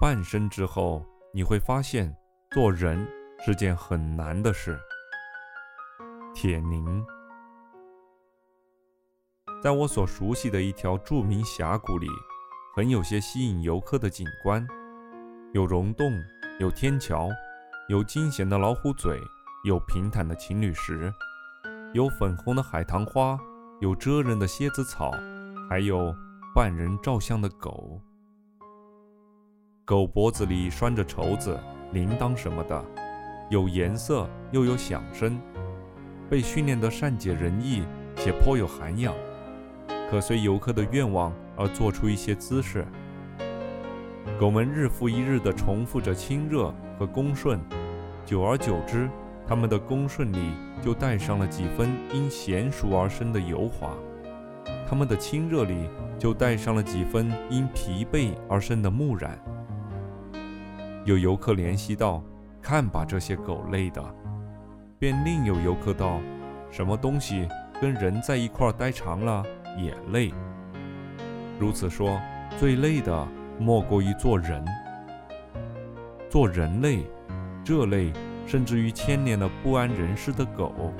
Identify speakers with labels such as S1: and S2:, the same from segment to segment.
S1: 半生之后，你会发现做人是件很难的事。铁凝，在我所熟悉的一条著名峡谷里，很有些吸引游客的景观，有溶洞，有天桥，有惊险的老虎嘴，有平坦的情侣石，有粉红的海棠花，有蜇人的蝎子草，还有半人照相的狗。狗脖子里拴着绸子、铃铛什么的，有颜色又有响声，被训练得善解人意且颇有涵养，可随游客的愿望而做出一些姿势。狗们日复一日地重复着亲热和恭顺，久而久之，它们的恭顺里就带上了几分因娴熟而生的油滑，它们的亲热里就带上了几分因疲惫而生的木然。有游客联系道：“看把这些狗累的。”便另有游客道：“什么东西跟人在一块待长了也累。”如此说，最累的莫过于做人。做人类，这类甚至于牵连了不安人世的狗。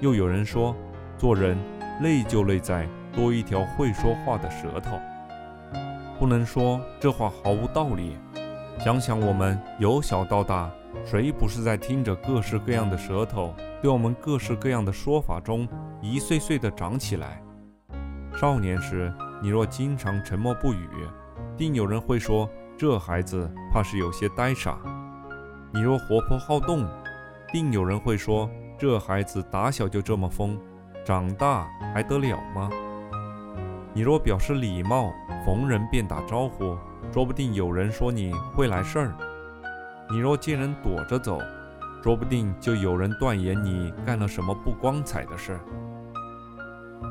S1: 又有人说，做人累就累在多一条会说话的舌头。不能说这话毫无道理。想想我们由小到大，谁不是在听着各式各样的舌头对我们各式各样的说法中一岁岁的长起来？少年时，你若经常沉默不语，定有人会说这孩子怕是有些呆傻；你若活泼好动，定有人会说这孩子打小就这么疯，长大还得了吗？你若表示礼貌，逢人便打招呼。说不定有人说你会来事儿，你若见人躲着走，说不定就有人断言你干了什么不光彩的事。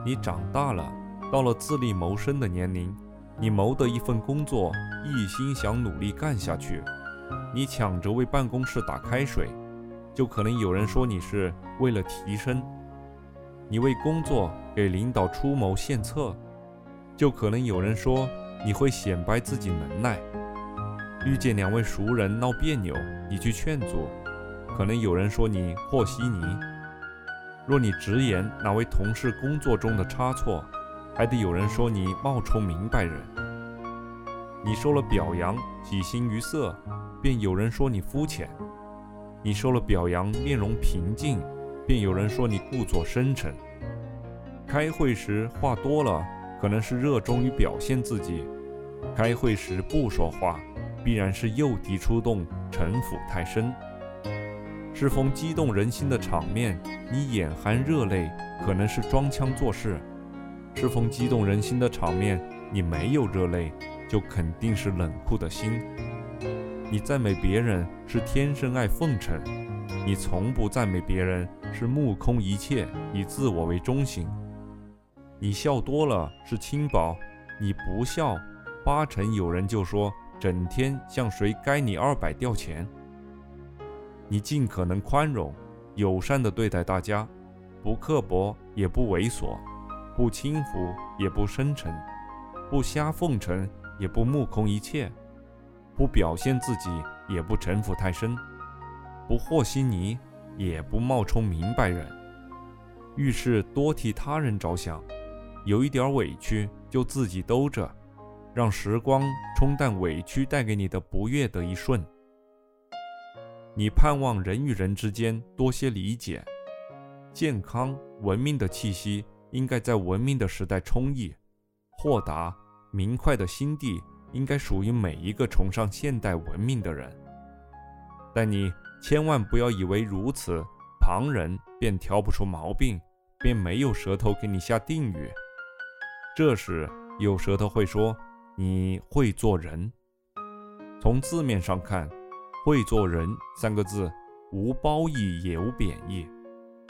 S1: 你长大了，到了自立谋生的年龄，你谋得一份工作，一心想努力干下去，你抢着为办公室打开水，就可能有人说你是为了提升；你为工作给领导出谋献策，就可能有人说。你会显摆自己能耐，遇见两位熟人闹别扭，你去劝阻，可能有人说你和稀泥；若你直言哪位同事工作中的差错，还得有人说你冒充明白人。你受了表扬，喜形于色，便有人说你肤浅；你受了表扬，面容平静，便有人说你故作深沉。开会时话多了。可能是热衷于表现自己，开会时不说话，必然是诱敌出动，城府太深。适逢激动人心的场面，你眼含热泪，可能是装腔作势；适逢激动人心的场面，你没有热泪，就肯定是冷酷的心。你赞美别人是天生爱奉承，你从不赞美别人是目空一切，以自我为中心。你笑多了是轻薄，你不笑，八成有人就说整天向谁该你二百吊钱。你尽可能宽容、友善地对待大家，不刻薄也不猥琐，不轻浮也不深沉，不瞎奉承也不目空一切，不表现自己也不城府太深，不和稀泥也不冒充明白人，遇事多替他人着想。有一点委屈就自己兜着，让时光冲淡委屈带给你的不悦的一瞬。你盼望人与人之间多些理解，健康文明的气息应该在文明的时代充溢，豁达明快的心地应该属于每一个崇尚现代文明的人。但你千万不要以为如此，旁人便挑不出毛病，便没有舌头给你下定语。这时有舌头会说：“你会做人。”从字面上看，“会做人”三个字无褒义也无贬义，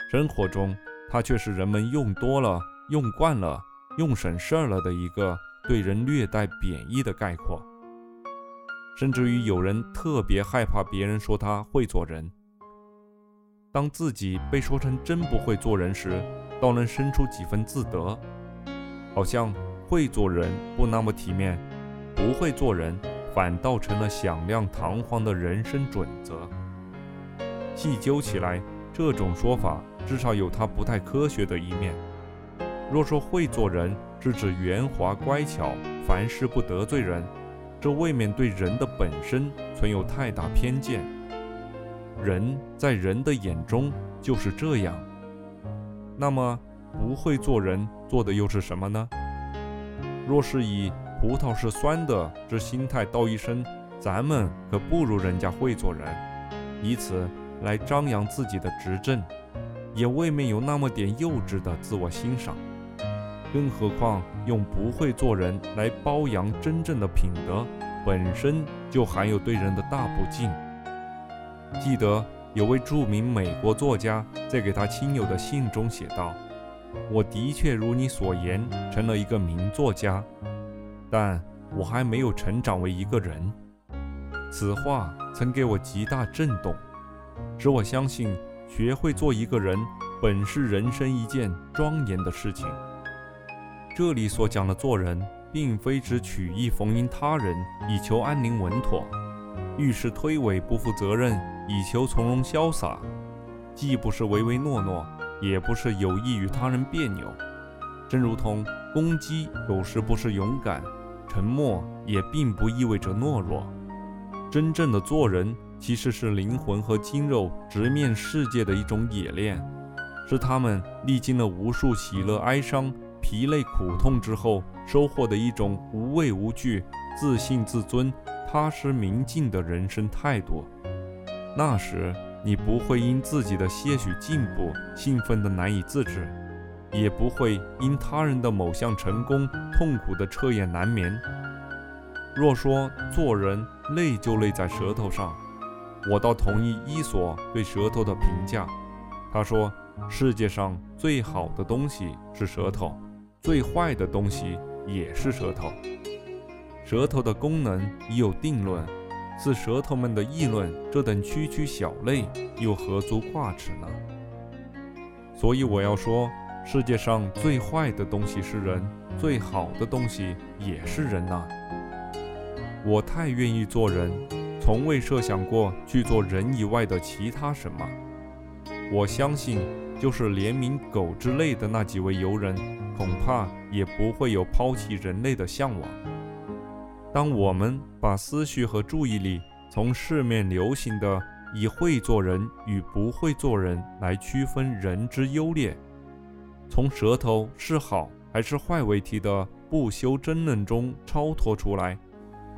S1: 生活中它却是人们用多了、用惯了、用省事儿了的一个对人略带贬义的概括。甚至于有人特别害怕别人说他会做人，当自己被说成真不会做人时，倒能生出几分自得。好像会做人不那么体面，不会做人反倒成了响亮堂皇的人生准则。细究起来，这种说法至少有它不太科学的一面。若说会做人是指圆滑乖巧，凡事不得罪人，这未免对人的本身存有太大偏见。人在人的眼中就是这样。那么，不会做人做的又是什么呢？若是以葡萄是酸的之心态道一声，咱们可不如人家会做人，以此。来张扬自己的执政，也未免有那么点幼稚的自我欣赏。更何况用不会做人来褒扬真正的品德，本身就含有对人的大不敬。记得有位著名美国作家在给他亲友的信中写道：“我的确如你所言，成了一个名作家，但我还没有成长为一个人。”此话曾给我极大震动。使我相信，学会做一个人，本是人生一件庄严的事情。这里所讲的做人，并非指曲意逢迎他人以求安宁稳妥，遇事推诿不负责任以求从容潇洒，既不是唯唯诺诺，也不是有意与他人别扭。正如同攻击有时不是勇敢，沉默也并不意味着懦弱。真正的做人。其实是灵魂和筋肉直面世界的一种冶炼，是他们历经了无数喜乐哀伤、疲累苦痛之后收获的一种无畏无惧、自信自尊、踏实明净的人生态度。那时，你不会因自己的些许进步兴奋得难以自制，也不会因他人的某项成功痛苦的彻夜难眠。若说做人累，就累在舌头上。我倒同意伊索对舌头的评价。他说：“世界上最好的东西是舌头，最坏的东西也是舌头。舌头的功能已有定论，似舌头们的议论这等区区小类，又何足挂齿呢？所以我要说，世界上最坏的东西是人，最好的东西也是人呐。我太愿意做人。”从未设想过去做人以外的其他什么。我相信，就是怜悯狗之类的那几位游人，恐怕也不会有抛弃人类的向往。当我们把思绪和注意力从市面流行的以会做人与不会做人来区分人之优劣，从舌头是好还是坏为题的不休争论中超脱出来，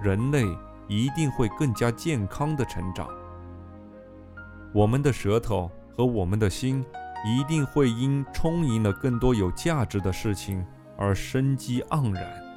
S1: 人类。一定会更加健康的成长。我们的舌头和我们的心一定会因充盈了更多有价值的事情而生机盎然。